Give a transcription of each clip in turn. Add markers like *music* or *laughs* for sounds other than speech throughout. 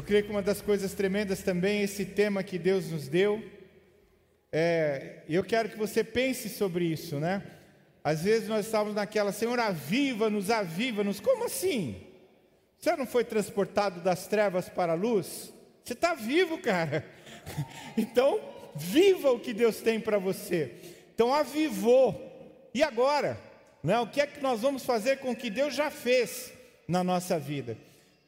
Eu creio que uma das coisas tremendas também é esse tema que Deus nos deu. É, eu quero que você pense sobre isso, né? Às vezes nós estávamos naquela, Senhor, aviva-nos, aviva-nos. Como assim? Você não foi transportado das trevas para a luz? Você está vivo, cara. *laughs* Então, viva o que Deus tem para você. Então, avivou. E agora? Né? O que é que nós vamos fazer com o que Deus já fez na nossa vida?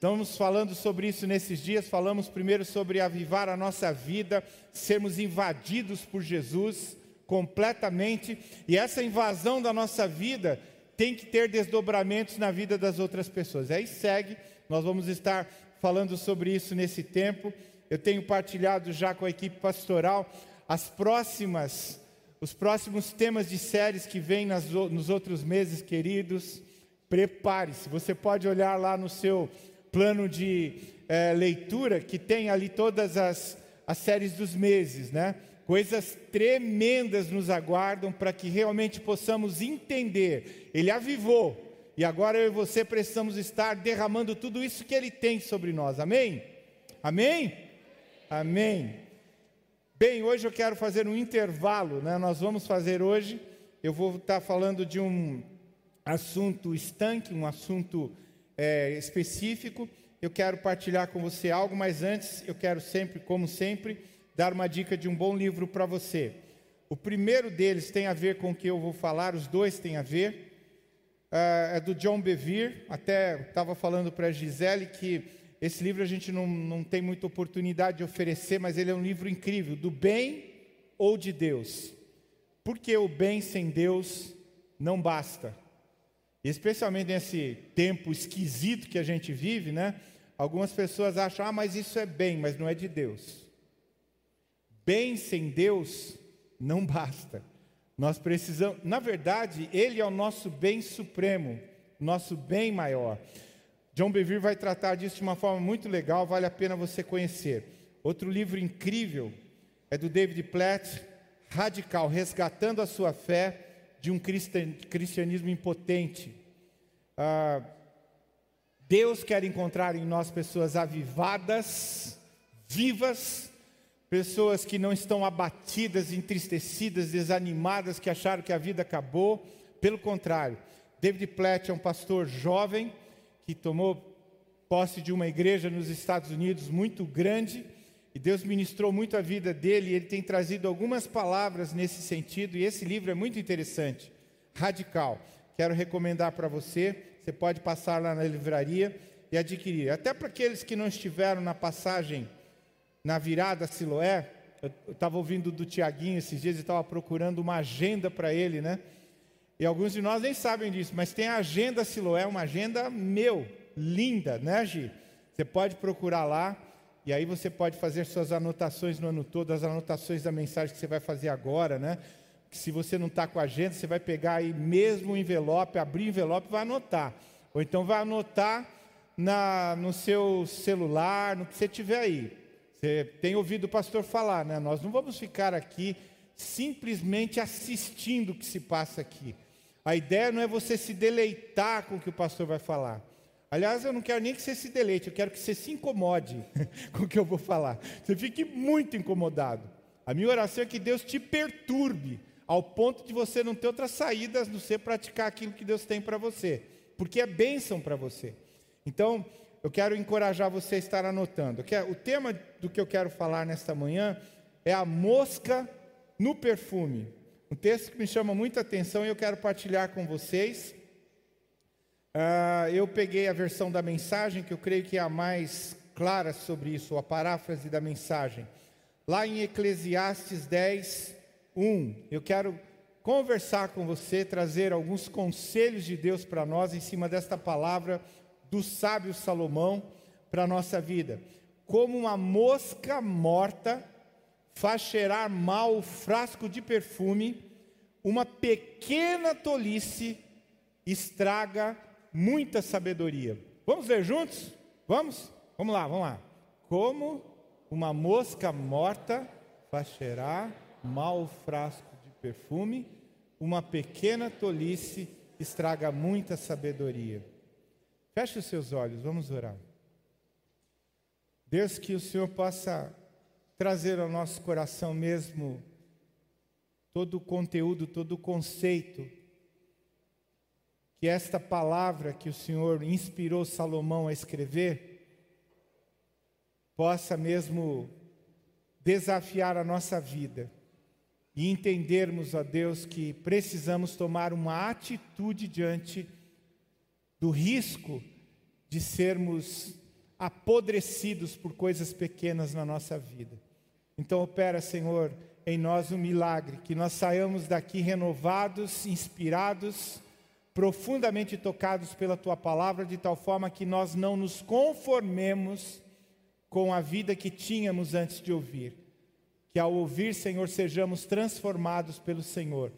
Estamos falando sobre isso nesses dias. Falamos primeiro sobre avivar a nossa vida, sermos invadidos por Jesus completamente. E essa invasão da nossa vida tem que ter desdobramentos na vida das outras pessoas. Aí segue, nós vamos estar falando sobre isso nesse tempo. Eu tenho partilhado já com a equipe pastoral as próximas, os próximos temas de séries que vêm nos outros meses, queridos. Prepare-se. Você pode olhar lá no seu plano de é, leitura que tem ali todas as, as séries dos meses, né? Coisas tremendas nos aguardam para que realmente possamos entender. Ele avivou e agora eu e você precisamos estar derramando tudo isso que Ele tem sobre nós. Amém? Amém? Amém. Bem, hoje eu quero fazer um intervalo, né? Nós vamos fazer hoje. Eu vou estar falando de um assunto estanque, um assunto é, específico, eu quero partilhar com você algo, mas antes eu quero sempre, como sempre, dar uma dica de um bom livro para você. O primeiro deles tem a ver com o que eu vou falar, os dois têm a ver. Uh, é do John Bevere, até estava falando para a Gisele que esse livro a gente não, não tem muita oportunidade de oferecer, mas ele é um livro incrível, do bem ou de Deus. Porque o bem sem Deus não basta especialmente nesse tempo esquisito que a gente vive, né? Algumas pessoas acham, ah, mas isso é bem, mas não é de Deus. Bem sem Deus não *laughs* basta. Nós precisamos, na verdade, Ele é o nosso bem supremo, nosso bem maior. John Bevere vai tratar disso de uma forma muito legal, vale a pena você conhecer. Outro livro incrível é do David Platt, Radical, Resgatando a Sua Fé de um cristianismo impotente. Ah, Deus quer encontrar em nós pessoas avivadas, vivas, pessoas que não estão abatidas, entristecidas, desanimadas, que acharam que a vida acabou. Pelo contrário, David Platt é um pastor jovem que tomou posse de uma igreja nos Estados Unidos muito grande e Deus ministrou muito a vida dele, ele tem trazido algumas palavras nesse sentido, e esse livro é muito interessante, radical. Quero recomendar para você, você pode passar lá na livraria e adquirir. Até para aqueles que não estiveram na passagem, na virada Siloé, eu estava ouvindo do Tiaguinho esses dias e estava procurando uma agenda para ele, né? E alguns de nós nem sabem disso, mas tem a agenda Siloé, uma agenda meu, linda, né, Gi? Você pode procurar lá. E aí você pode fazer suas anotações no ano todo, as anotações da mensagem que você vai fazer agora, né? Que se você não está com a agenda, você vai pegar aí mesmo o envelope, abrir o envelope e vai anotar. Ou então vai anotar na, no seu celular, no que você tiver aí. Você tem ouvido o pastor falar, né? Nós não vamos ficar aqui simplesmente assistindo o que se passa aqui. A ideia não é você se deleitar com o que o pastor vai falar. Aliás, eu não quero nem que você se deleite, eu quero que você se incomode *laughs* com o que eu vou falar. Você fique muito incomodado. A minha oração é que Deus te perturbe ao ponto de você não ter outras saídas no ser praticar aquilo que Deus tem para você, porque é bênção para você. Então, eu quero encorajar você a estar anotando. O tema do que eu quero falar nesta manhã é a mosca no perfume. Um texto que me chama muita atenção e eu quero partilhar com vocês. Uh, eu peguei a versão da mensagem, que eu creio que é a mais clara sobre isso, a paráfrase da mensagem. Lá em Eclesiastes 10, 1, eu quero conversar com você, trazer alguns conselhos de Deus para nós em cima desta palavra do sábio Salomão para a nossa vida. Como uma mosca morta faz cheirar mal o frasco de perfume, uma pequena tolice estraga muita sabedoria. Vamos ler juntos? Vamos? Vamos lá, vamos lá. Como uma mosca morta faz cheirar mal frasco de perfume, uma pequena tolice estraga muita sabedoria. Feche os seus olhos, vamos orar. Deus, que o Senhor possa trazer ao nosso coração mesmo todo o conteúdo, todo o conceito, que esta palavra que o Senhor inspirou Salomão a escrever, possa mesmo desafiar a nossa vida e entendermos, ó Deus, que precisamos tomar uma atitude diante do risco de sermos apodrecidos por coisas pequenas na nossa vida. Então, opera, Senhor, em nós um milagre, que nós saiamos daqui renovados, inspirados, profundamente tocados pela tua palavra, de tal forma que nós não nos conformemos com a vida que tínhamos antes de ouvir. Que ao ouvir, Senhor, sejamos transformados pelo Senhor.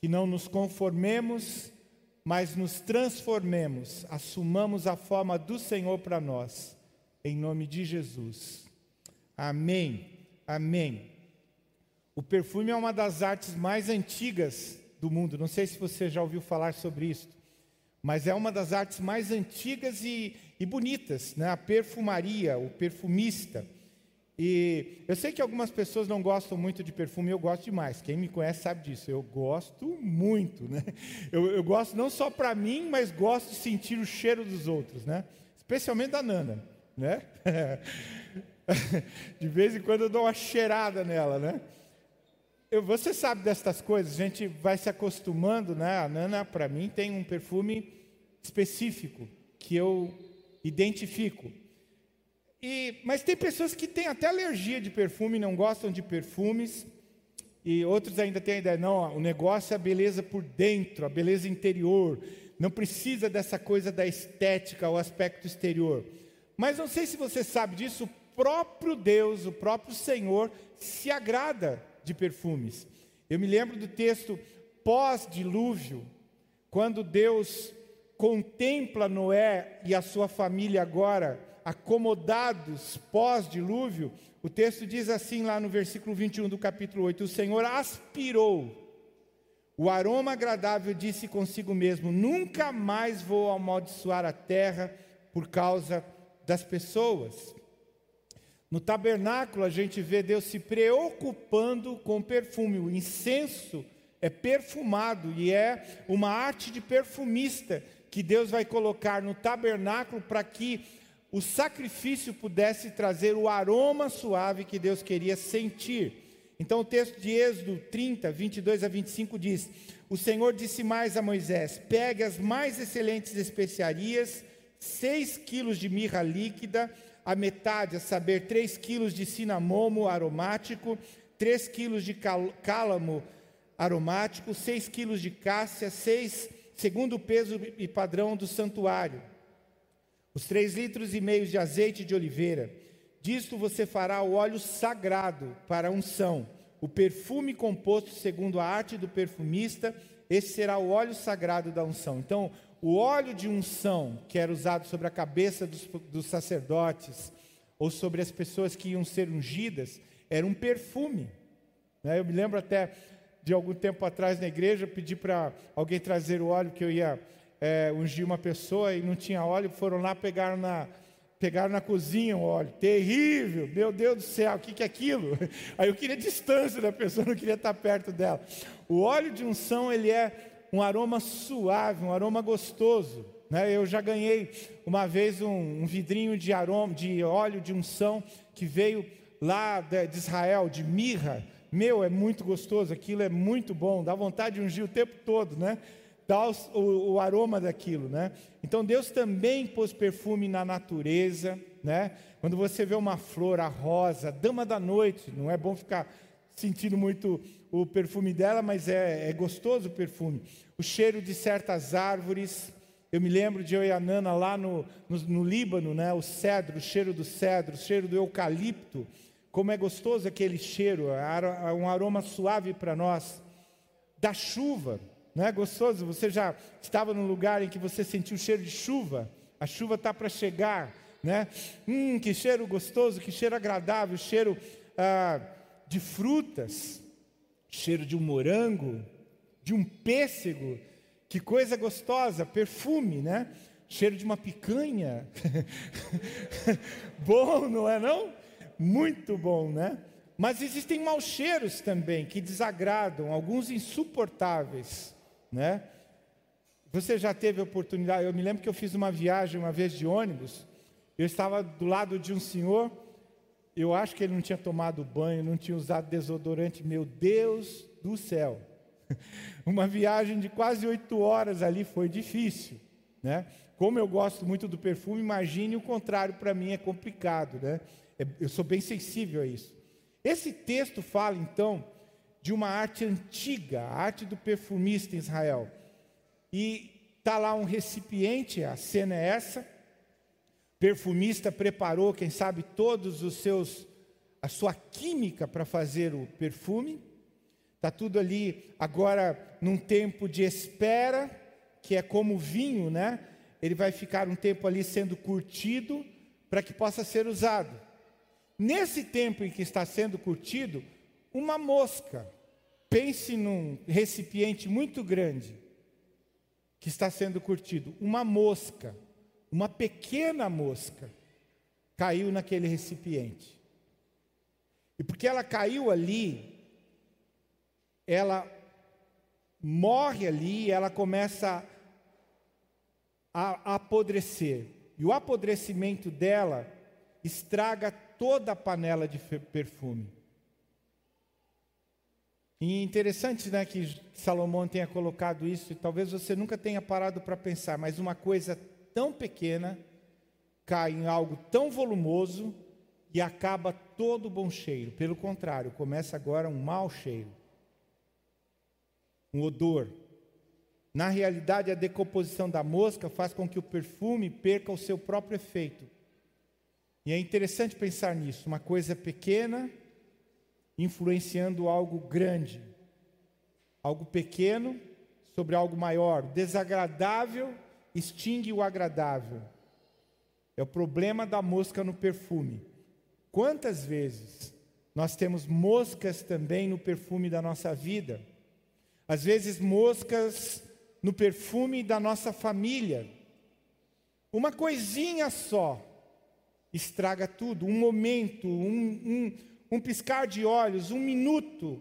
Que não nos conformemos mas nos transformemos, assumamos a forma do Senhor para nós, em nome de Jesus. Amém. Amém. O perfume é uma das artes mais antigas do mundo. Não sei se você já ouviu falar sobre isso, mas é uma das artes mais antigas e, e bonitas, né? A perfumaria, o perfumista. E eu sei que algumas pessoas não gostam muito de perfume, eu gosto demais. Quem me conhece sabe disso. Eu gosto muito, né? Eu, eu gosto não só para mim, mas gosto de sentir o cheiro dos outros, né? Especialmente da Nana, né? *laughs* De vez em quando eu dou uma cheirada nela, né? Eu, você sabe destas coisas, a gente vai se acostumando, né? A Nana, para mim, tem um perfume específico que eu identifico. E, mas tem pessoas que têm até alergia de perfume, não gostam de perfumes. E outros ainda têm a ideia, não, o negócio é a beleza por dentro, a beleza interior. Não precisa dessa coisa da estética, o aspecto exterior. Mas não sei se você sabe disso, o próprio Deus, o próprio Senhor, se agrada de perfumes. Eu me lembro do texto pós-dilúvio, quando Deus contempla Noé e a sua família agora acomodados pós-dilúvio, o texto diz assim lá no versículo 21 do capítulo 8: O Senhor aspirou o aroma agradável, disse consigo mesmo: Nunca mais vou amaldiçoar a terra por causa das pessoas. No tabernáculo, a gente vê Deus se preocupando com perfume. O incenso é perfumado e é uma arte de perfumista que Deus vai colocar no tabernáculo para que o sacrifício pudesse trazer o aroma suave que Deus queria sentir. Então, o texto de Êxodo 30, 22 a 25 diz: O Senhor disse mais a Moisés: Pegue as mais excelentes especiarias, seis quilos de mirra líquida, a metade, a saber, três quilos de cinamomo aromático, três quilos de cálamo aromático, seis quilos de cássia, seis, segundo o peso e padrão do santuário os três litros e meio de azeite de oliveira. Disto você fará o óleo sagrado para a unção, o perfume composto segundo a arte do perfumista, esse será o óleo sagrado da unção. Então, o óleo de unção que era usado sobre a cabeça dos, dos sacerdotes ou sobre as pessoas que iam ser ungidas era um perfume. Né? Eu me lembro até de algum tempo atrás na igreja, pedi para alguém trazer o óleo que eu ia é, ungir uma pessoa e não tinha óleo, foram lá, pegaram na, pegaram na cozinha o óleo. Terrível, meu Deus do céu, o que, que é aquilo? *laughs* Aí eu queria distância da pessoa, não queria estar perto dela. O óleo de unção, ele é um aroma suave, um aroma gostoso. Né? Eu já ganhei uma vez um, um vidrinho de aroma, de óleo de unção que veio lá de, Israel, de mirra. Meu, é muito gostoso, aquilo é muito bom, dá vontade de ungir o tempo todo, né? dá o, o, aroma daquilo, né? Então Deus também pôs perfume na natureza, né? Quando você vê uma flor, a rosa, dama da noite, não é bom ficar sentindo muito o perfume dela, mas é, é gostoso o perfume. O cheiro de certas árvores, eu me lembro de eu e a Nana lá no, no, no Líbano, né? O cedro, o cheiro do cedro, o cheiro do eucalipto, como é gostoso aquele cheiro, um aroma suave para nós. Da chuva, não é gostoso? Você já estava num lugar em que você sentiu o cheiro de chuva? A chuva está para chegar, né? Hum, que cheiro gostoso, que cheiro agradável, cheiro ah, de frutas, cheiro de um morango, de um pêssego, que coisa gostosa, perfume, né? Cheiro de uma picanha. *laughs* bom, não é não? Muito bom, né? Mas existem maus cheiros também que desagradam, alguns insuportáveis, né? Você já teve oportunidade? Eu me lembro que eu fiz uma viagem uma vez de ônibus. Eu estava do lado de um senhor. Eu acho que ele não tinha tomado banho, não tinha usado desodorante. Meu Deus do céu! *laughs* Uma viagem de quase oito horas ali foi difícil, né? Como eu gosto muito do perfume, imagine o contrário para mim é complicado, né? É, eu sou bem sensível a isso. Esse texto fala então de uma arte antiga, a arte do perfumista em Israel. E está lá um recipiente, a cena é essa. Perfumista preparou, quem sabe, todos os seus, a sua química para fazer o perfume. Está tudo ali agora num tempo de espera, que é como vinho, né? Ele vai ficar um tempo ali sendo curtido para que possa ser usado. Nesse tempo em que está sendo curtido, uma mosca, pense num recipiente muito grande que está sendo curtido, uma mosca, uma pequena mosca, caiu naquele recipiente. E porque ela caiu ali, ela morre ali, ela começa a, apodrecer. E o apodrecimento dela estraga toda a panela de perfume. E interessante né, que Salomão tenha colocado isso, e talvez você nunca tenha parado para pensar, mas uma coisa tão pequena cai em algo tão volumoso e acaba todo o bom cheiro. Pelo contrário, começa agora um mau cheiro um odor. Na realidade, a decomposição da mosca faz com que o perfume perca o seu próprio efeito. E é interessante pensar nisso, uma coisa pequena influenciando algo grande. Algo pequeno sobre algo maior. Desagradável extingue o agradável. É o problema da mosca no perfume. Quantas vezes nós temos moscas também no perfume da nossa vida? às vezes moscas no perfume da nossa família. Uma coisinha só estraga tudo, um momento, um, um, um piscar de olhos, um minuto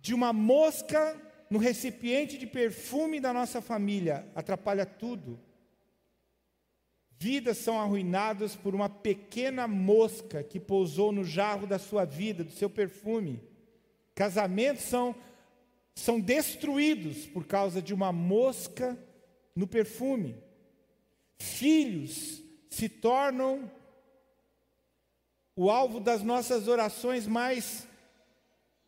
de uma mosca no recipiente de perfume da nossa família atrapalha tudo. Vidas são arruinadas por uma pequena mosca que pousou no jarro da sua vida, do seu perfume. Casamentos são são destruídos por causa de uma mosca no perfume. Filhos se tornam o alvo das nossas orações mais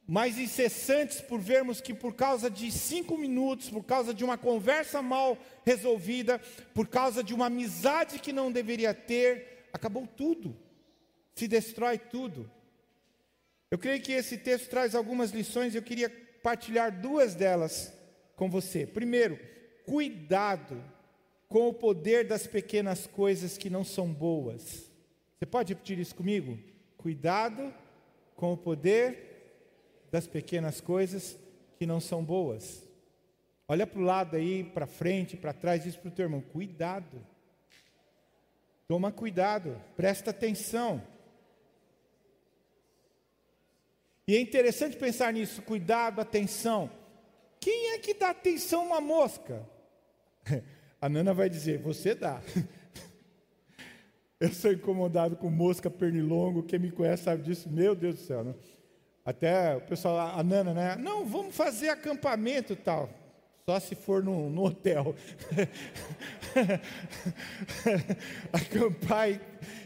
mais incessantes por vermos que por causa de cinco minutos, por causa de uma conversa mal resolvida, por causa de uma amizade que não deveria ter, acabou tudo, se destrói tudo. Eu creio que esse texto traz algumas lições, eu queria partilhar duas delas com você. Primeiro, cuidado com o poder das pequenas coisas que não são boas. Você pode repetir isso comigo? Cuidado com o poder das pequenas coisas que não são boas. Olha para o lado aí, para frente, para trás, diz para o teu irmão: cuidado. Toma cuidado, presta atenção. E é interessante pensar nisso, cuidado, atenção. Quem é que dá atenção a uma mosca? *laughs* A Nana vai dizer, você dá. *laughs* Eu sou incomodado com mosca pernilongo, quem me conhece sabe disso, meu Deus do céu. Né? Até o pessoal, a Nana, né? Não, vamos fazer acampamento tal. Só se for no, no hotel. *laughs* Acampar em,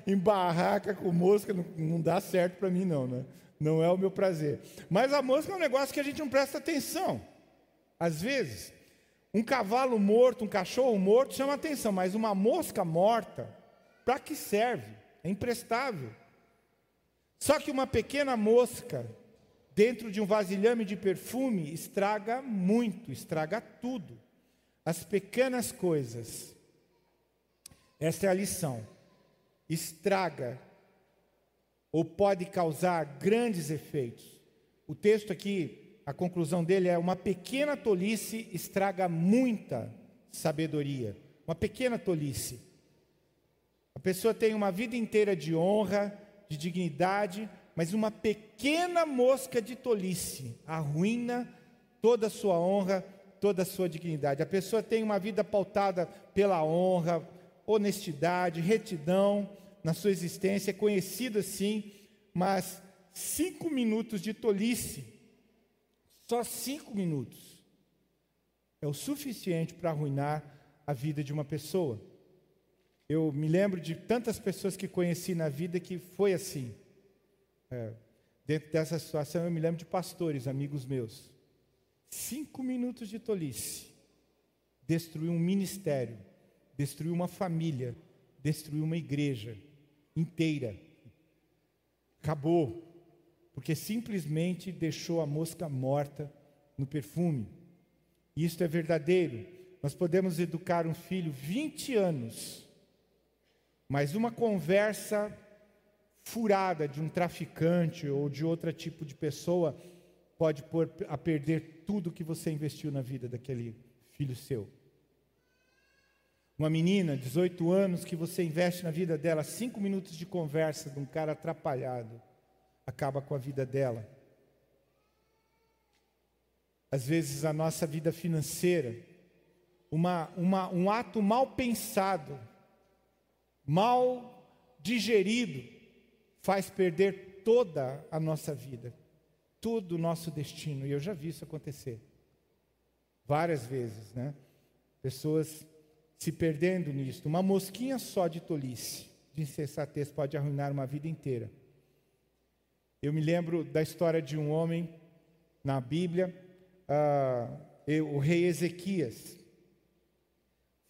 em, barraca com mosca não, não dá certo para mim, não, né? não é o meu prazer. Mas a mosca é um negócio que a gente não presta atenção. Às vezes, um cavalo morto, um cachorro morto chama atenção, mas uma mosca morta, para que serve? É imprestável. Só que uma pequena mosca dentro de um vasilhame de perfume estraga muito, estraga tudo. As pequenas coisas. Essa é a lição. Estraga ou pode causar grandes efeitos. O texto aqui, a conclusão dele é: uma pequena tolice estraga muita sabedoria. uma pequena tolice. A pessoa tem uma vida inteira de honra, de dignidade, mas uma pequena mosca de tolice arruína toda a sua honra, toda a sua dignidade. A pessoa tem uma vida pautada pela honra, honestidade, retidão na sua existência, é conhecido assim, mas cinco minutos de tolice, só cinco minutos, é o suficiente para arruinar a vida de uma pessoa. Eu me lembro de tantas pessoas que conheci na vida que foi assim. É, dentro dessa situação, eu me lembro de pastores, amigos meus. Cinco minutos de tolice destruiu um ministério, destruiu uma família, destruiu uma igreja inteira. Acabou, porque simplesmente deixou a mosca morta no perfume. Isto é verdadeiro. Nós podemos educar um filho 20 anos, mas uma conversa furada de um traficante ou de outro tipo de pessoa pode pôr a perder tudo que você investiu na vida daquele filho seu. Uma menina, 18 anos, que você investe na vida dela, cinco minutos de conversa de um cara atrapalhado, acaba com a vida dela. Às vezes a nossa vida financeira, uma, uma, um ato mal pensado, mal digerido, faz perder toda a nossa vida, todo o nosso destino. E eu já vi isso acontecer várias vezes, né? Pessoas se perdendo nisso. Uma mosquinha só de tolice, de insensatez, pode arruinar uma vida inteira. Eu me lembro da história de um homem na Bíblia, uh, o rei Ezequias.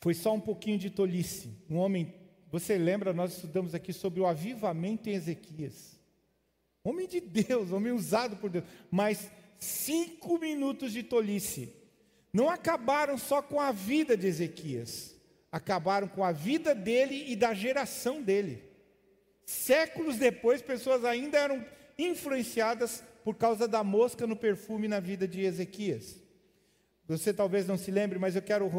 Foi só um pouquinho de tolice. Um homem você lembra, nós estudamos aqui sobre o avivamento em Ezequias. Homem de Deus, homem usado por Deus. Mas cinco minutos de tolice não acabaram só com a vida de Ezequias, acabaram com a vida dele e da geração dele. Séculos depois, pessoas ainda eram influenciadas por causa da mosca no perfume na vida de Ezequias. Você talvez não se lembre, mas eu quero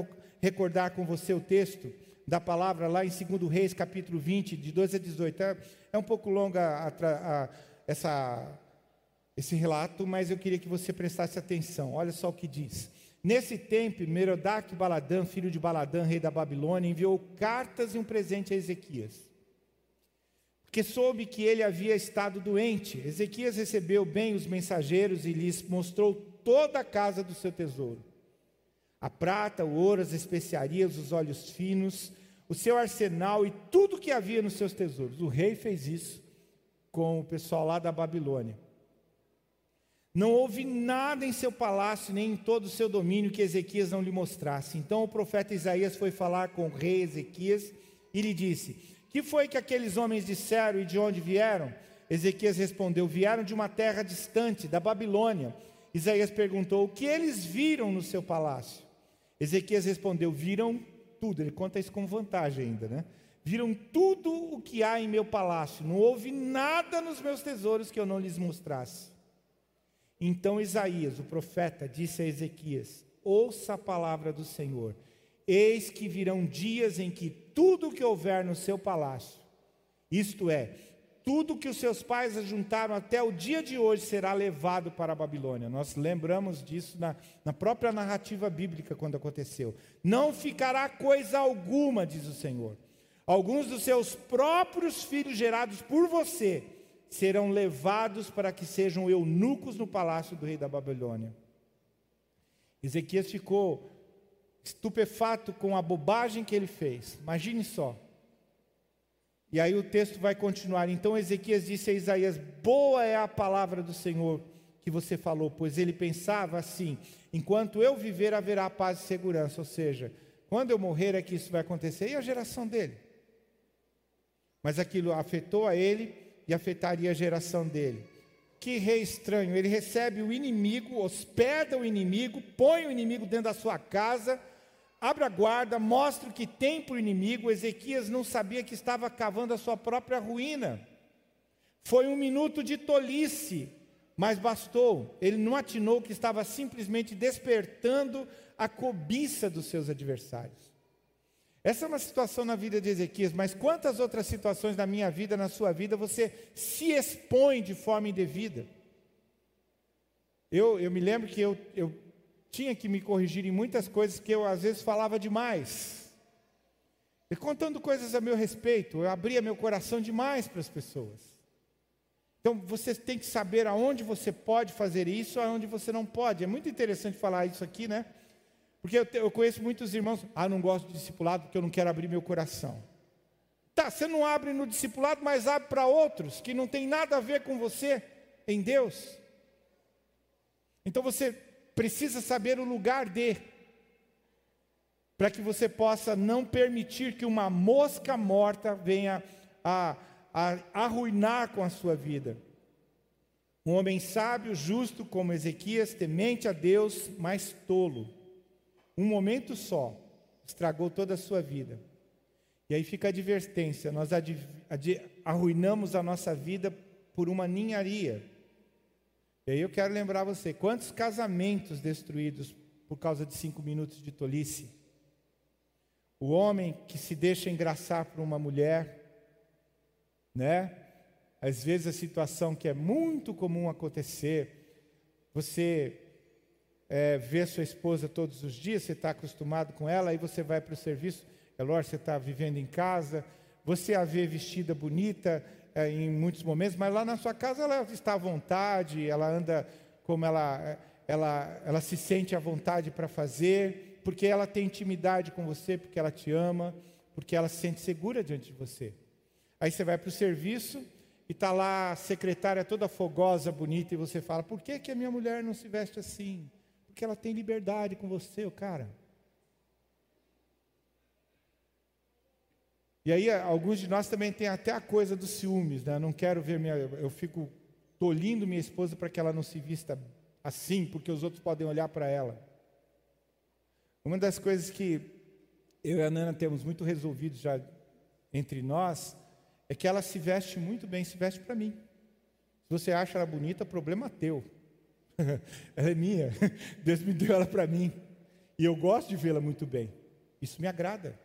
recordar com você o texto da palavra lá em 2 Reis, capítulo 20, de 12 a 18. É, é um pouco longa a, a, essa, esse relato, mas eu queria que você prestasse atenção. Olha só o que diz. Nesse tempo, Merodach Baladã, filho de Baladã, rei da Babilônia, enviou cartas e um presente a Ezequias. Porque soube que ele havia estado doente. Ezequias recebeu bem os mensageiros e lhes mostrou toda a casa do seu tesouro a prata, o ouro, as especiarias, os óleos finos, o seu arsenal e tudo que havia nos seus tesouros. O rei fez isso com o pessoal lá da Babilônia. Não houve nada em seu palácio, nem em todo o seu domínio que Ezequias não lhe mostrasse. Então o profeta Isaías foi falar com o rei Ezequias e lhe disse: Que foi que aqueles homens disseram e de onde vieram? Ezequias respondeu: Vieram de uma terra distante, da Babilônia. Isaías perguntou: O que eles viram no seu palácio? Ezequias respondeu: Viram tudo. Ele conta isso com vantagem ainda, né? Viram tudo o que há em meu palácio. Não houve nada nos meus tesouros que eu não lhes mostrasse. Então Isaías, o profeta, disse a Ezequias: Ouça a palavra do Senhor. Eis que virão dias em que tudo o que houver no seu palácio, isto é, tudo que os seus pais ajuntaram até o dia de hoje será levado para a Babilônia. Nós lembramos disso na, na própria narrativa bíblica quando aconteceu. Não ficará coisa alguma, diz o Senhor. Alguns dos seus próprios filhos gerados por você serão levados para que sejam eunucos no palácio do rei da Babilônia. Ezequias ficou estupefato com a bobagem que ele fez. Imagine só. E aí o texto vai continuar. Então Ezequias disse a Isaías: Boa é a palavra do Senhor que você falou, pois ele pensava assim: enquanto eu viver, haverá paz e segurança. Ou seja, quando eu morrer é que isso vai acontecer. E a geração dele? Mas aquilo afetou a ele e afetaria a geração dele. Que rei estranho, ele recebe o inimigo, hospeda o inimigo, põe o inimigo dentro da sua casa abre a guarda, mostra o que tem para o inimigo. Ezequias não sabia que estava cavando a sua própria ruína. Foi um minuto de tolice, mas bastou. Ele não atinou que estava simplesmente despertando a cobiça dos seus adversários. Essa é uma situação na vida de Ezequias, mas quantas outras situações na minha vida, na sua vida, você se expõe de forma indevida? Eu, eu me lembro que eu, eu tinha que me corrigir em muitas coisas que eu às vezes falava demais. E contando coisas a meu respeito, eu abria meu coração demais para as pessoas. Então você tem que saber aonde você pode fazer isso, aonde você não pode. É muito interessante falar isso aqui, né? Porque eu, eu conheço muitos irmãos, ah, não gosto de discipulado porque eu não quero abrir meu coração. Tá, você não abre no discipulado, mas abre para outros que não tem nada a ver com você em Deus. Então você precisa saber o lugar de, para que você possa não permitir que uma mosca morta venha a, a arruinar com a sua vida. Um homem sábio, justo como Ezequias, temente a Deus, mas tolo um momento só, estragou toda a sua vida. E aí fica a advertência: nós arruinamos a nossa vida por uma ninharia. E aí eu quero lembrar você: quantos casamentos destruídos por causa de cinco minutos de tolice? O homem que se deixa engraçar por uma mulher, né? Às vezes a situação que é muito comum acontecer, você é, ver sua esposa todos os dias, você está acostumado com ela, aí você vai para o serviço, é lógico, você está vivendo em casa, você a vê vestida bonita é, em muitos momentos, mas lá na sua casa ela está à vontade, ela anda como ela, ela, ela se sente à vontade para fazer, porque ela tem intimidade com você, porque ela te ama, porque ela se sente segura diante de você. Aí você vai para o serviço e está lá a secretária toda fogosa, bonita, e você fala: por que, que a minha mulher não se veste assim? porque ela tem liberdade com você, o cara. E aí, alguns de nós também têm até a coisa dos ciúmes, né? Não quero ver minha. Eu fico tolindo minha esposa para que ela não se vista assim, porque os outros podem olhar para ela. Uma das coisas que eu e a Nana temos muito resolvido já entre nós é que ela se veste muito bem, se veste para mim. Se você acha ela bonita, problema teu. *laughs* ela é minha. *laughs* Deus me deu ela para mim. E eu gosto de vê-la muito bem. Isso me agrada.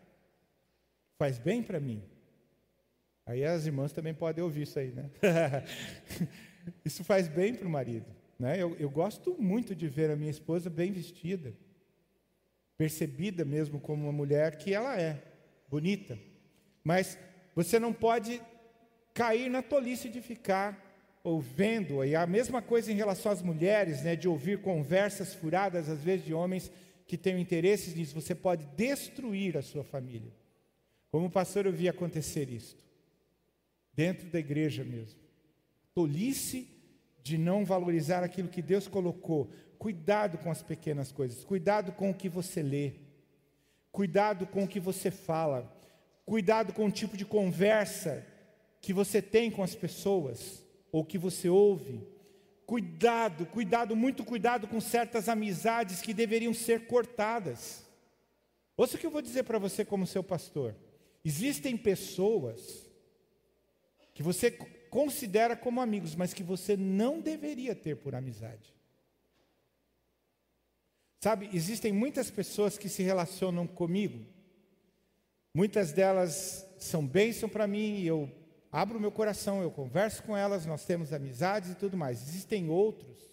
Faz bem para mim. Aí as irmãs também podem ouvir isso aí, né? *laughs* isso faz bem para o marido. Né? Eu, eu gosto muito de ver a minha esposa bem vestida, percebida mesmo como uma mulher que ela é, bonita. Mas você não pode cair na tolice de ficar ouvindo, e a mesma coisa em relação às mulheres, né, de ouvir conversas furadas, às vezes de homens que têm interesses nisso, você pode destruir a sua família. Como pastor, eu vi acontecer isso, dentro da igreja mesmo. Tolice de não valorizar aquilo que Deus colocou. Cuidado com as pequenas coisas, cuidado com o que você lê, cuidado com o que você fala, cuidado com o tipo de conversa que você tem com as pessoas ou que você ouve. Cuidado, cuidado, muito cuidado com certas amizades que deveriam ser cortadas. Ouça o que eu vou dizer para você, como seu pastor. Existem pessoas que você considera como amigos, mas que você não deveria ter por amizade. Sabe, existem muitas pessoas que se relacionam comigo, muitas delas são bênção para mim e eu abro meu coração, eu converso com elas, nós temos amizades e tudo mais. Existem outros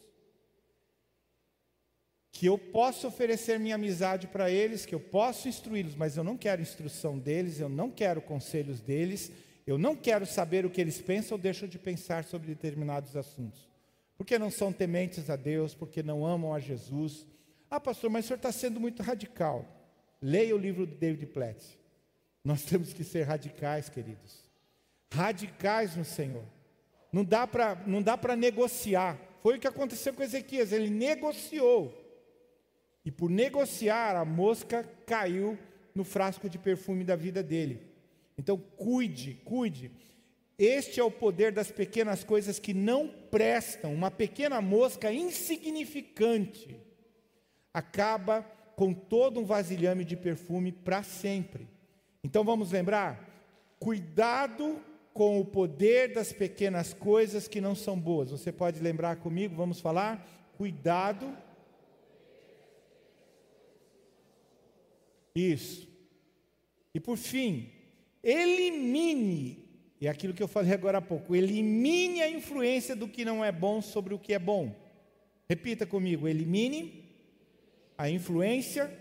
que eu posso oferecer minha amizade para eles, que eu posso instruí-los, mas eu não quero instrução deles, eu não quero conselhos deles, eu não quero saber o que eles pensam ou deixam de pensar sobre determinados assuntos. Porque não são tementes a Deus, porque não amam a Jesus. Ah, pastor, mas o senhor está sendo muito radical. Leia o livro de David Platt. Nós *laughs* temos que ser radicais, queridos radicais no Senhor. Não dá para negociar. Foi o que aconteceu com Ezequias, ele negociou. E por negociar, a mosca caiu no frasco de perfume da vida dele. Então, cuide, cuide. Este é o poder das pequenas coisas que não prestam. Uma pequena mosca insignificante acaba com todo um vasilhame de perfume para sempre. Então vamos lembrar? Cuidado com o poder das pequenas coisas que não são boas. Você pode lembrar comigo? Vamos falar? Cuidado. Isso. E por fim, elimine, é aquilo que eu falei agora há pouco, elimine a influência do que não é bom sobre o que é bom. Repita comigo: elimine a influência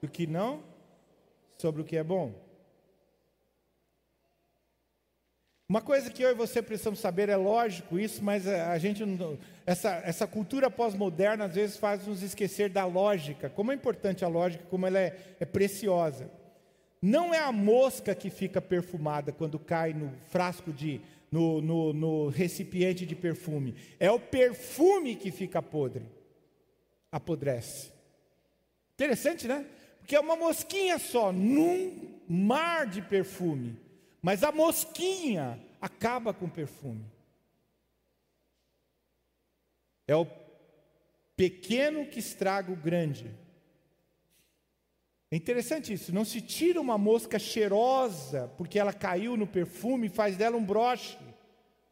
do que não sobre o que é bom. Uma coisa que eu e você precisamos saber, é lógico isso, mas a gente essa, essa cultura pós-moderna às vezes faz nos esquecer da lógica, como é importante a lógica, como ela é, é preciosa. Não é a mosca que fica perfumada quando cai no frasco de, no, no, no recipiente de perfume, é o perfume que fica podre, apodrece. Interessante, né? Porque é uma mosquinha só, num mar de perfume. Mas a mosquinha acaba com o perfume. É o pequeno que estraga o grande. É interessante isso, não se tira uma mosca cheirosa porque ela caiu no perfume e faz dela um broche,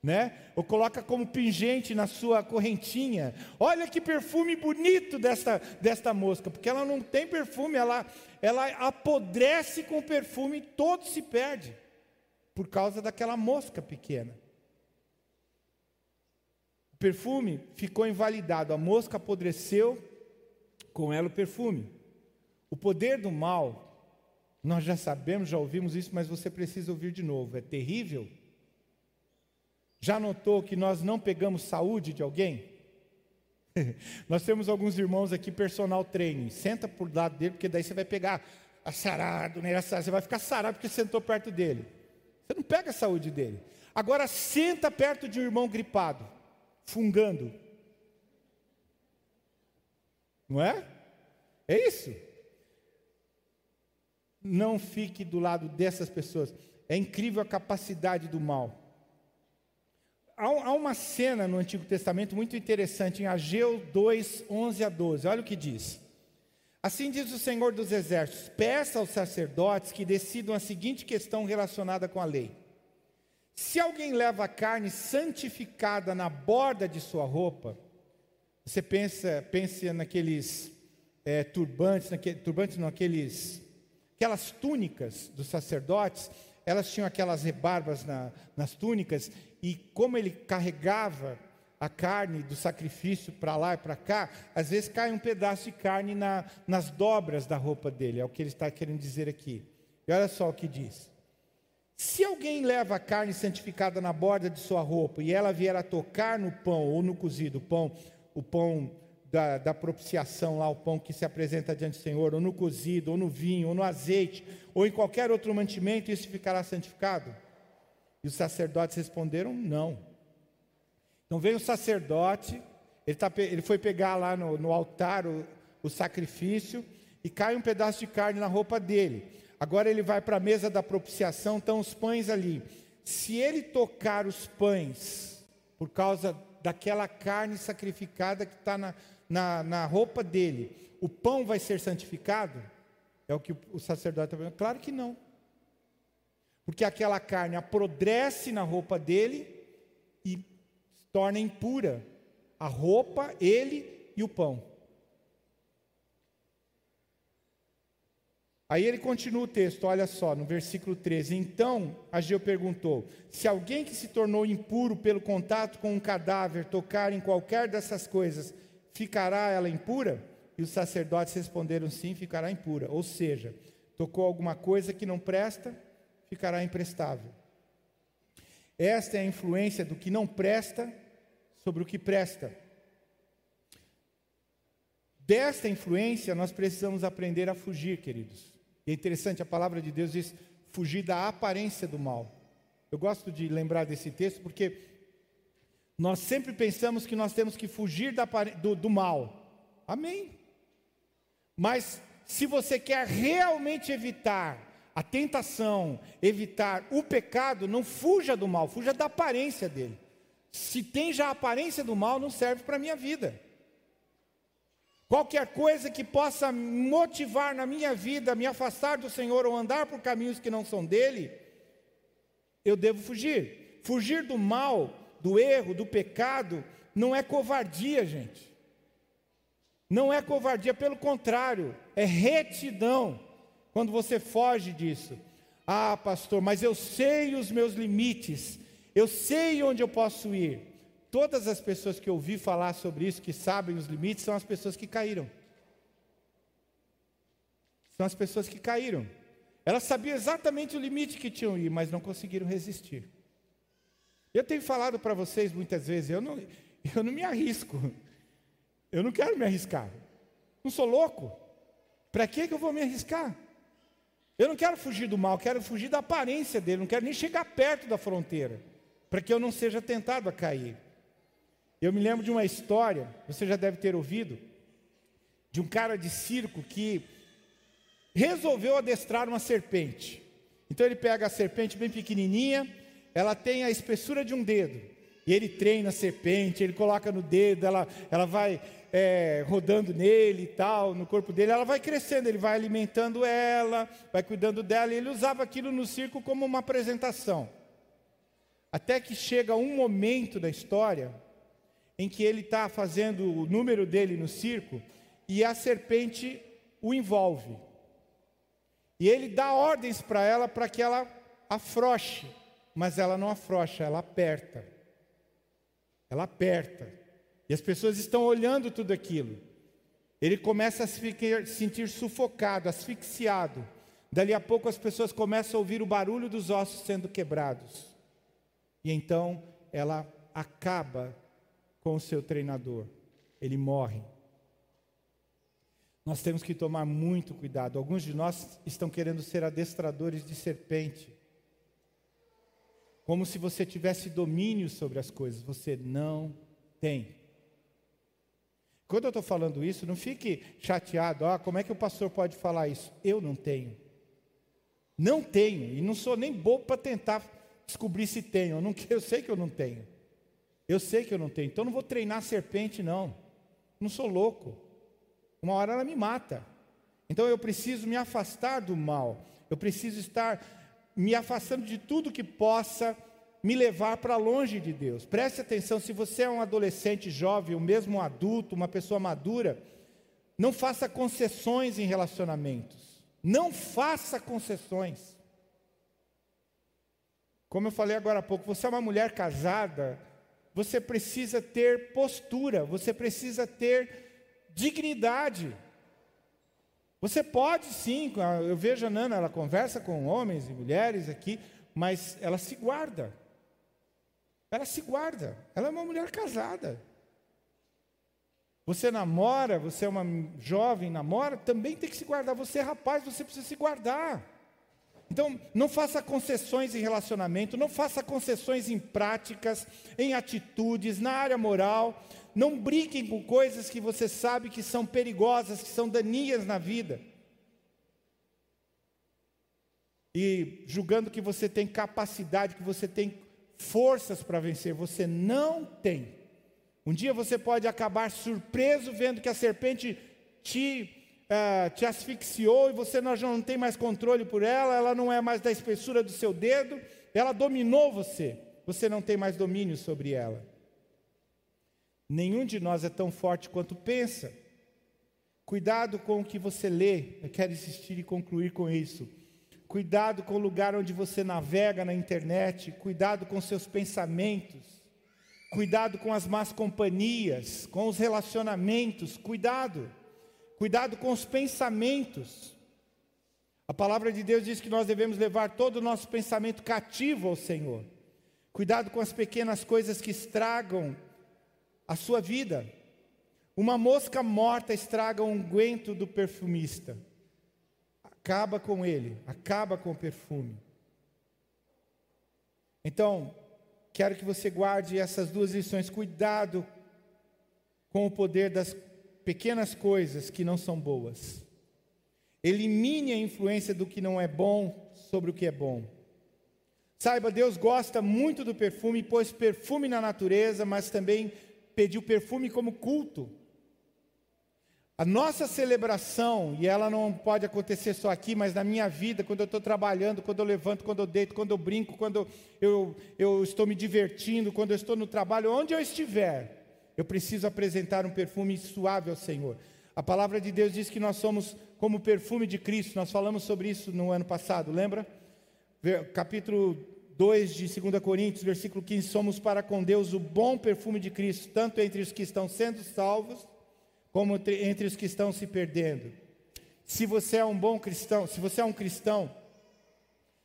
né? Ou coloca como pingente na sua correntinha. Olha que perfume bonito desta, desta mosca, porque ela não tem perfume, ela, ela apodrece com o perfume e todo se perde por causa daquela mosca pequena. O perfume ficou invalidado, a mosca apodreceu, com ela o perfume. O poder do mal, nós já sabemos, já ouvimos isso, mas você precisa ouvir de novo, é terrível. Já notou que nós não pegamos saúde de alguém? *laughs* nós temos alguns irmãos aqui, personal training, senta por lado dele, porque daí você vai pegar a sarado, né? Você vai ficar sarado porque sentou perto dele. Você não pega a saúde dele. Agora senta perto de um irmão gripado, fungando. Não é? É isso. Não fique do lado dessas pessoas. É incrível a capacidade do mal. Há, uma cena no Antigo Testamento muito interessante, em Ageu 2, 11 a 12. Olha o que diz. Assim diz o Senhor dos Exércitos: peça aos sacerdotes que decidam a seguinte questão relacionada com a lei. Se alguém leva carne santificada na borda de sua roupa, você pensa, pensa naqueles é, turbantes, naquele, turbantes não, aqueles, aquelas túnicas dos sacerdotes, elas tinham aquelas rebarbas na, nas túnicas, e como ele carregava a carne do sacrifício para lá e para cá, às vezes cai um pedaço de carne na, nas dobras da roupa dele, é o que ele está querendo dizer aqui. E olha só o que diz: Se alguém leva a carne santificada na borda de sua roupa e ela vier a tocar no pão ou no cozido, o pão, o pão da, da propiciação lá, o pão que se apresenta diante do Senhor, ou no cozido, ou no vinho, ou no azeite, ou em qualquer outro mantimento, isso ficará santificado? E os sacerdotes responderam: Não. Então veio o sacerdote, ele, tá, ele foi pegar lá no, no altar o, o sacrifício e cai um pedaço de carne na roupa dele. Agora ele vai para a mesa da propiciação, estão os pães ali. Se ele tocar os pães, por causa daquela carne sacrificada que está na, na, na, roupa dele, o pão vai ser santificado? É o que o sacerdote está falando. Claro que não. Porque aquela carne apodrece na roupa dele torna impura a roupa, ele e o pão. Aí ele continua o texto, olha só, no versículo 13. Então Ageu perguntou: Se alguém que se tornou impuro pelo contato com um cadáver tocar em qualquer dessas coisas, ficará ela impura? E os sacerdotes responderam: Sim, ficará impura. Ou seja, tocou alguma coisa que não presta, ficará imprestável. Esta é a influência do que não presta sobre o que presta. Desta influência nós precisamos aprender a fugir, queridos. E é interessante, a palavra de Deus diz: fugir da aparência do mal. Eu gosto de lembrar desse texto porque nós sempre pensamos que nós temos que fugir da, do, do mal. Amém. Mas se você quer realmente evitar a tentação, evitar o pecado, não fuja do mal, fuja da aparência dele se tem já a aparência do mal, não serve para a minha vida. Qualquer coisa que possa motivar na minha vida, me afastar do Senhor ou andar por caminhos que não são dele, eu devo fugir. Fugir do mal, do erro, do pecado, não é covardia, gente. Não é covardia, pelo contrário, é retidão. quando você foge disso. Ah, pastor, mas eu sei os meus limites, eu sei onde eu posso ir. Todas as pessoas que eu ouvi falar sobre isso, que sabem os limites, são as pessoas que caíram. São as pessoas que caíram. Elas sabiam exatamente o limite que tinham ir, mas não conseguiram resistir. Eu tenho falado para vocês muitas vezes, eu não, eu não me arrisco. Eu não quero me arriscar. Não sou louco. Para que, que eu vou me arriscar? Eu não quero fugir do mal, quero fugir da aparência dele, não quero nem chegar perto da fronteira, para que eu não seja tentado a cair. Eu me lembro de uma história, você já deve ter ouvido, de um cara de circo que resolveu adestrar uma serpente. Então ele pega a serpente bem pequenininha, ela tem a espessura de um dedo, e ele treina a serpente, ele coloca no dedo, ela, ela vai é, rodando nele e tal, no corpo dele, ela vai crescendo, ele vai alimentando ela, vai cuidando dela, e ele usava aquilo no circo como uma apresentação. Até que chega um momento da história em que ele está fazendo o número dele no circo e a serpente o envolve. E ele dá ordens para ela para que ela afroche, mas ela não afrocha, ela aperta. Ela aperta. E as pessoas estão olhando tudo aquilo. Ele começa a se sentir sufocado, asfixiado. Dali a pouco as pessoas começam a ouvir o barulho dos ossos sendo quebrados. E então ela acaba com o seu treinador. Ele morre. Nós temos que tomar muito cuidado. Alguns de nós estão querendo ser adestradores de serpente. Como se você tivesse domínio sobre as coisas. Você não tem. Quando eu estou falando isso, não fique chateado, ah, como é que o pastor pode falar isso? Eu não tenho. Não tenho, e não sou nem bobo para tentar descobrir se tenho. Eu, não, eu sei que eu não tenho. Eu sei que eu não tenho. Então não vou treinar serpente, não. Não sou louco. Uma hora ela me mata. Então eu preciso me afastar do mal. Eu preciso estar me afastando de tudo que possa me levar para longe de Deus. Preste atenção, se você é um adolescente jovem, ou mesmo um adulto, uma pessoa madura, não faça concessões em relacionamentos. Não faça concessões. Como eu falei agora há pouco, você é uma mulher casada, você precisa ter postura, você precisa ter dignidade. Você pode sim, eu vejo a Nana, ela conversa com homens e mulheres aqui, mas ela se guarda. Ela se guarda. Ela é uma mulher casada. Você namora, você é uma jovem, namora, também tem que se guardar. Você é rapaz, você precisa se guardar. Então, não faça concessões em relacionamento, não faça concessões em práticas, em atitudes, na área moral. Não brinquem com coisas que você sabe que são perigosas, que são daninhas na vida. E julgando que você tem capacidade, que você tem forças para vencer, você não tem. Um dia você pode acabar surpreso vendo que a serpente te, uh, te asfixiou e você não tem mais controle por ela, ela não é mais da espessura do seu dedo, ela dominou você, você não tem mais domínio sobre ela. Nenhum de nós é tão forte quanto pensa. Cuidado com o que você lê, eu quero insistir e concluir com isso. Cuidado com o lugar onde você navega na internet, cuidado com seus pensamentos, cuidado com as más companhias, com os relacionamentos, cuidado. Cuidado com os pensamentos. A palavra de Deus diz que nós devemos levar todo o nosso pensamento cativo ao Senhor. Cuidado com as pequenas coisas que estragam a sua vida. Uma mosca morta estraga o unguento do perfumista acaba com ele, acaba com o perfume. Então, quero que você guarde essas duas lições. Cuidado com o poder das pequenas coisas que não são boas. Elimine a influência do que não é bom sobre o que é bom. Saiba, Deus gosta muito do perfume, pôs perfume na natureza, mas também pediu perfume como culto. A nossa celebração, e ela não pode acontecer só aqui, mas na minha vida, quando eu estou trabalhando, quando eu levanto, quando eu deito, quando eu brinco, quando eu, eu estou me divertindo, quando eu estou no trabalho, onde eu estiver, eu preciso apresentar um perfume suave ao Senhor. A palavra de Deus diz que nós somos como perfume de Cristo. Nós falamos sobre isso no ano passado, lembra? Capítulo 2 de 2 Coríntios, versículo 15: Somos para com Deus o bom perfume de Cristo, tanto entre os que estão sendo salvos, como entre os que estão se perdendo. Se você é um bom cristão, se você é um cristão,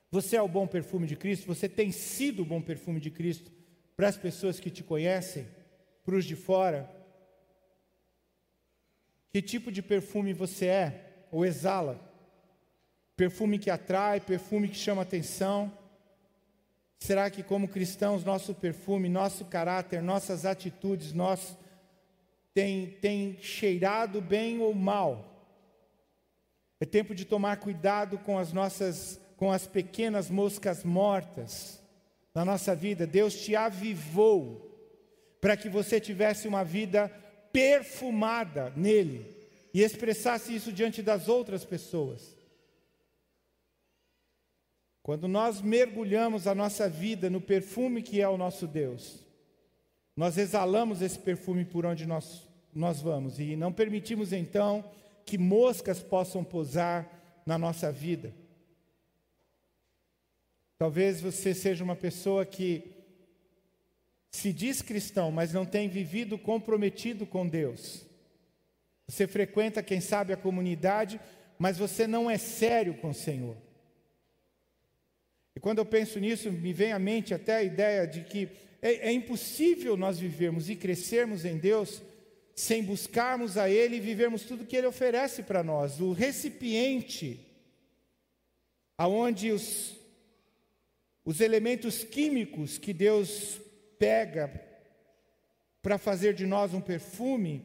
você é o bom perfume de Cristo, você tem sido o bom perfume de Cristo para as pessoas que te conhecem, para os de fora. Que tipo de perfume você é ou exala? Perfume que atrai, perfume que chama atenção? Será que, como cristãos, nosso perfume, nosso caráter, nossas atitudes, nós tem, tem cheirado bem ou mal? É tempo de tomar cuidado com as nossas, com as pequenas moscas mortas na nossa vida. Deus te avivou para que você tivesse uma vida perfumada nele e expressasse isso diante das outras pessoas. Quando nós mergulhamos a nossa vida no perfume que é o nosso Deus, nós exalamos esse perfume por onde nós, nós vamos e não permitimos então que moscas possam pousar na nossa vida. Talvez você seja uma pessoa que se diz cristão, mas não tem vivido comprometido com Deus. Você frequenta, quem sabe, a comunidade, mas você não é sério com o Senhor. E quando eu penso nisso, me vem à mente até a ideia de que é, é impossível nós vivermos e crescermos em Deus sem buscarmos a Ele e vivermos tudo que Ele oferece para nós. O recipiente aonde os, os elementos químicos que Deus pega para fazer de nós um perfume,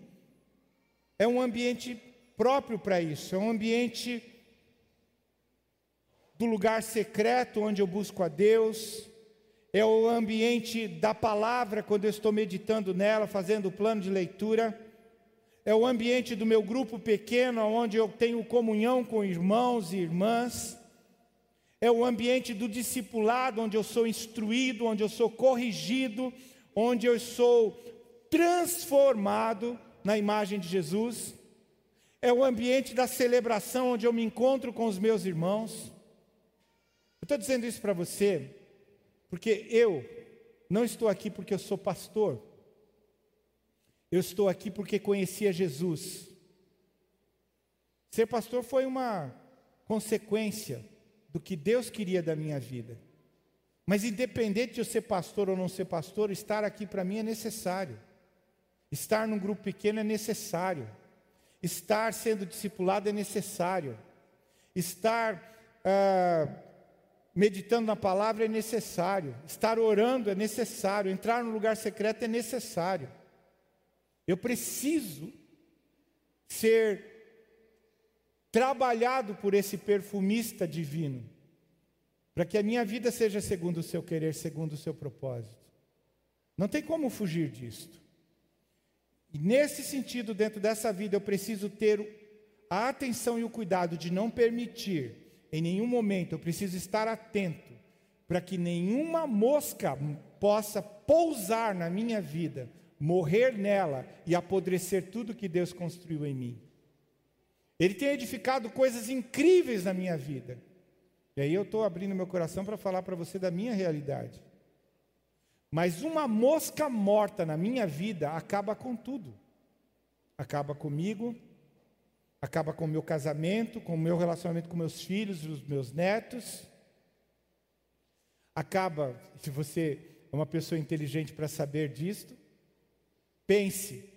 é um ambiente próprio para isso, é um ambiente do lugar secreto onde eu busco a Deus, é o ambiente da palavra quando eu estou meditando nela, fazendo o plano de leitura, é o ambiente do meu grupo pequeno, onde eu tenho comunhão com irmãos e irmãs, é o ambiente do discipulado, onde eu sou instruído, onde eu sou corrigido, onde eu sou transformado na imagem de Jesus. É o ambiente da celebração, onde eu me encontro com os meus irmãos. Eu estou dizendo isso para você, porque eu não estou aqui porque eu sou pastor. Eu estou aqui porque conhecia Jesus. Ser pastor foi uma consequência do que Deus queria da minha vida. Mas independente de eu ser pastor ou não ser pastor, estar aqui para mim é necessário. Estar num grupo pequeno é necessário. Estar sendo discipulado é necessário. Estar ah, meditando na palavra é necessário. Estar orando é necessário. Entrar no lugar secreto é necessário. Eu preciso ser trabalhado por esse perfumista divino, para que a minha vida seja segundo o seu querer, segundo o seu propósito. Não tem como fugir disto. E nesse sentido, dentro dessa vida, eu preciso ter a atenção e o cuidado de não permitir, em nenhum momento, eu preciso estar atento para que nenhuma mosca possa pousar na minha vida, morrer nela e apodrecer tudo que Deus construiu em mim. Ele tem edificado coisas incríveis na minha vida. E aí eu estou abrindo meu coração para falar para você da minha realidade. Mas uma mosca morta na minha vida acaba com tudo. Acaba comigo, acaba com o meu casamento, com o meu relacionamento com meus filhos, os meus netos. Acaba, se você é uma pessoa inteligente para saber disto, pense,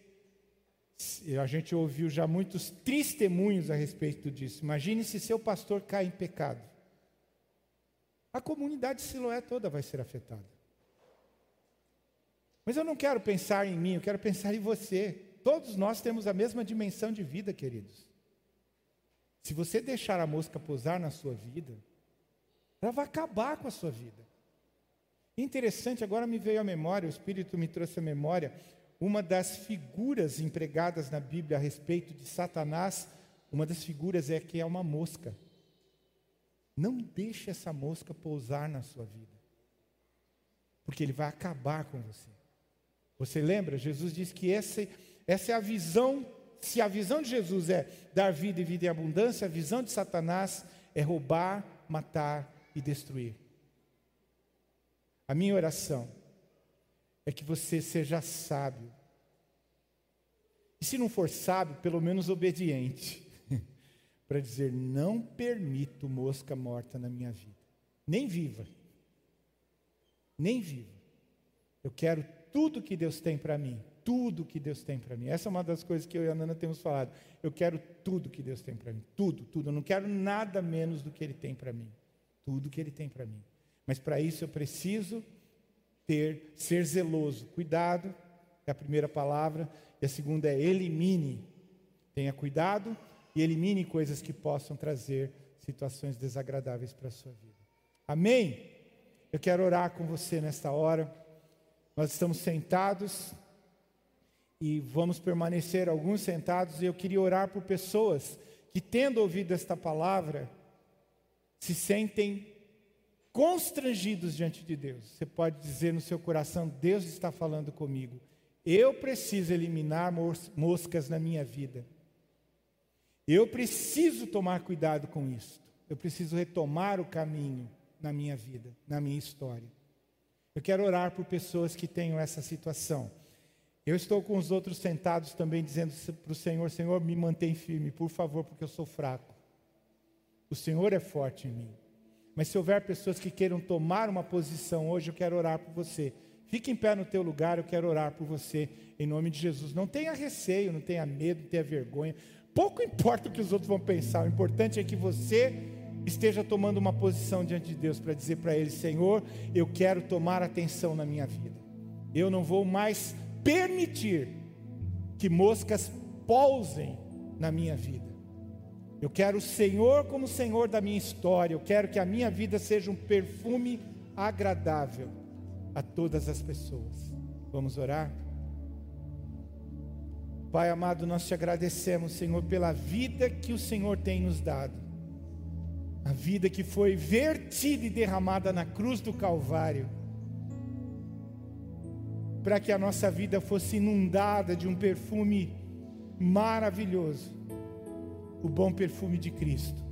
a gente ouviu já muitos testemunhos a respeito disso. Imagine se seu pastor cai em pecado. A comunidade de Siloé toda vai ser afetada. Mas eu não quero pensar em mim, eu quero pensar em você. Todos nós temos a mesma dimensão de vida, queridos. Se você deixar a mosca pousar na sua vida, ela vai acabar com a sua vida. Interessante, agora me veio à memória, o Espírito me trouxe à memória uma das figuras empregadas na Bíblia a respeito de Satanás, uma das figuras é que é uma mosca. Não deixe essa mosca pousar na sua vida, porque ele vai acabar com você. Você lembra? Jesus disse que essa, essa é a visão se a visão de Jesus é dar vida e vida em abundância, a visão de Satanás é roubar, matar e destruir. A minha oração é que você seja sábio. E se não for sábio, pelo menos obediente, *laughs* para dizer: não permito mosca morta na minha vida, nem viva, nem viva. Eu quero tudo que Deus tem para mim, tudo que Deus tem para mim. Essa é uma das coisas que eu e a Nana temos falado. Eu quero tudo que Deus tem para mim, tudo, tudo. Eu não quero nada menos do que Ele tem para mim, tudo que Ele tem para mim. Mas para isso eu preciso ter, ser zeloso. Cuidado é a primeira palavra, e a segunda é elimine. Tenha cuidado e elimine coisas que possam trazer situações desagradáveis para a sua vida. Amém? Eu quero orar com você nesta hora. Nós estamos sentados e vamos permanecer alguns sentados, e eu queria orar por pessoas que, tendo ouvido esta palavra, se sentem constrangidos diante de Deus. Você pode dizer no seu coração: Deus está falando comigo. Eu preciso eliminar moscas na minha vida. Eu preciso tomar cuidado com isso. Eu preciso retomar o caminho na minha vida, na minha história. Eu quero orar por pessoas que tenham essa situação. Eu estou com os outros sentados também dizendo para o Senhor: Senhor, me mantém firme, por favor, porque eu sou fraco. O Senhor é forte em mim. Mas se houver pessoas que queiram tomar uma posição hoje, eu quero orar por você. Fique em pé no teu lugar, eu quero orar por você, em nome de Jesus. Não tenha receio, não tenha medo, não tenha vergonha. Pouco *laughs* importa o que os outros vão pensar, o importante é que você esteja tomando uma posição diante de Deus para dizer para Ele: Senhor, eu quero tomar atenção na minha vida. Eu não vou mais permitir que moscas pousem na minha vida. Eu quero o Senhor como Senhor da minha história. Eu quero que a minha vida seja um perfume agradável a todas as pessoas. Vamos orar? Pai amado, nós te agradecemos, Senhor, pela vida que o Senhor tem nos dado. A vida que foi vertida e derramada na cruz do Calvário. Para que a nossa vida fosse inundada de um perfume maravilhoso o bom perfume de Cristo.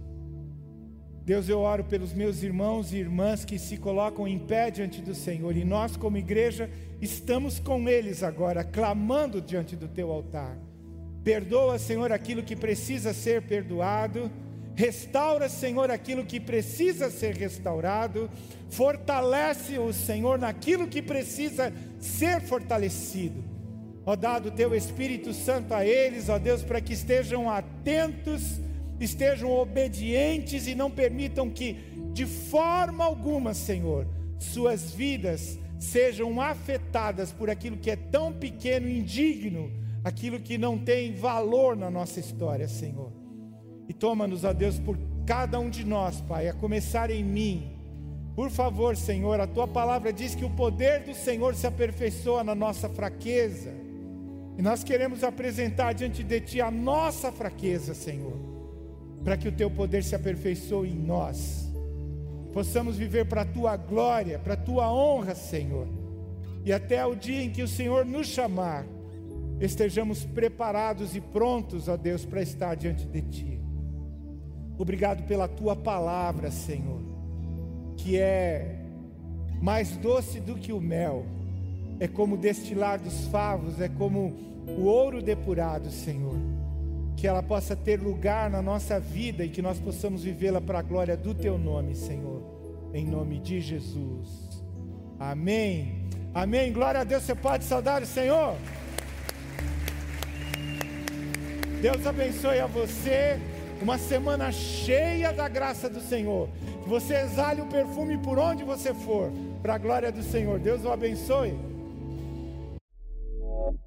Deus, eu oro pelos meus irmãos e irmãs que se colocam em pé diante do Senhor, e nós, como igreja, estamos com eles agora, clamando diante do teu altar. Perdoa, Senhor, aquilo que precisa ser perdoado, restaura, Senhor, aquilo que precisa ser restaurado, fortalece o Senhor naquilo que precisa ser fortalecido ó dado teu Espírito Santo a eles, ó Deus, para que estejam atentos, estejam obedientes e não permitam que, de forma alguma, Senhor, suas vidas sejam afetadas por aquilo que é tão pequeno e indigno, aquilo que não tem valor na nossa história, Senhor. E toma-nos, ó Deus, por cada um de nós, Pai, a começar em mim. Por favor, Senhor, a tua palavra diz que o poder do Senhor se aperfeiçoa na nossa fraqueza. E nós queremos apresentar diante de Ti a nossa fraqueza, Senhor, para que o Teu poder se aperfeiçoe em nós, possamos viver para a Tua glória, para a Tua honra, Senhor, e até o dia em que o Senhor nos chamar, estejamos preparados e prontos, ó Deus, para estar diante de Ti. Obrigado pela Tua palavra, Senhor, que é mais doce do que o mel é como destilar dos favos, é como o ouro depurado, Senhor. Que ela possa ter lugar na nossa vida e que nós possamos vivê-la para a glória do Teu nome, Senhor. Em nome de Jesus. Amém. Amém. Glória a Deus. Você pode saudar o Senhor? Deus abençoe a você. Uma semana cheia da graça do Senhor. Que você exale o perfume por onde você for, para a glória do Senhor. Deus o abençoe. Thank you.